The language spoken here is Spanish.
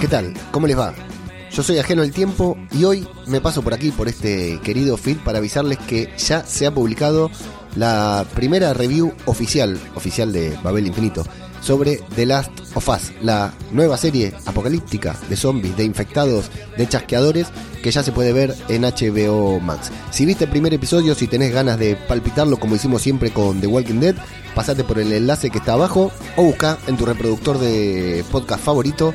¿Qué tal? ¿Cómo les va? Yo soy Ajeno al Tiempo y hoy me paso por aquí, por este querido feed, para avisarles que ya se ha publicado la primera review oficial, oficial de Babel Infinito, sobre The Last of Us, la nueva serie apocalíptica de zombies, de infectados, de chasqueadores, que ya se puede ver en HBO Max. Si viste el primer episodio, si tenés ganas de palpitarlo como hicimos siempre con The Walking Dead, pasate por el enlace que está abajo o busca en tu reproductor de podcast favorito,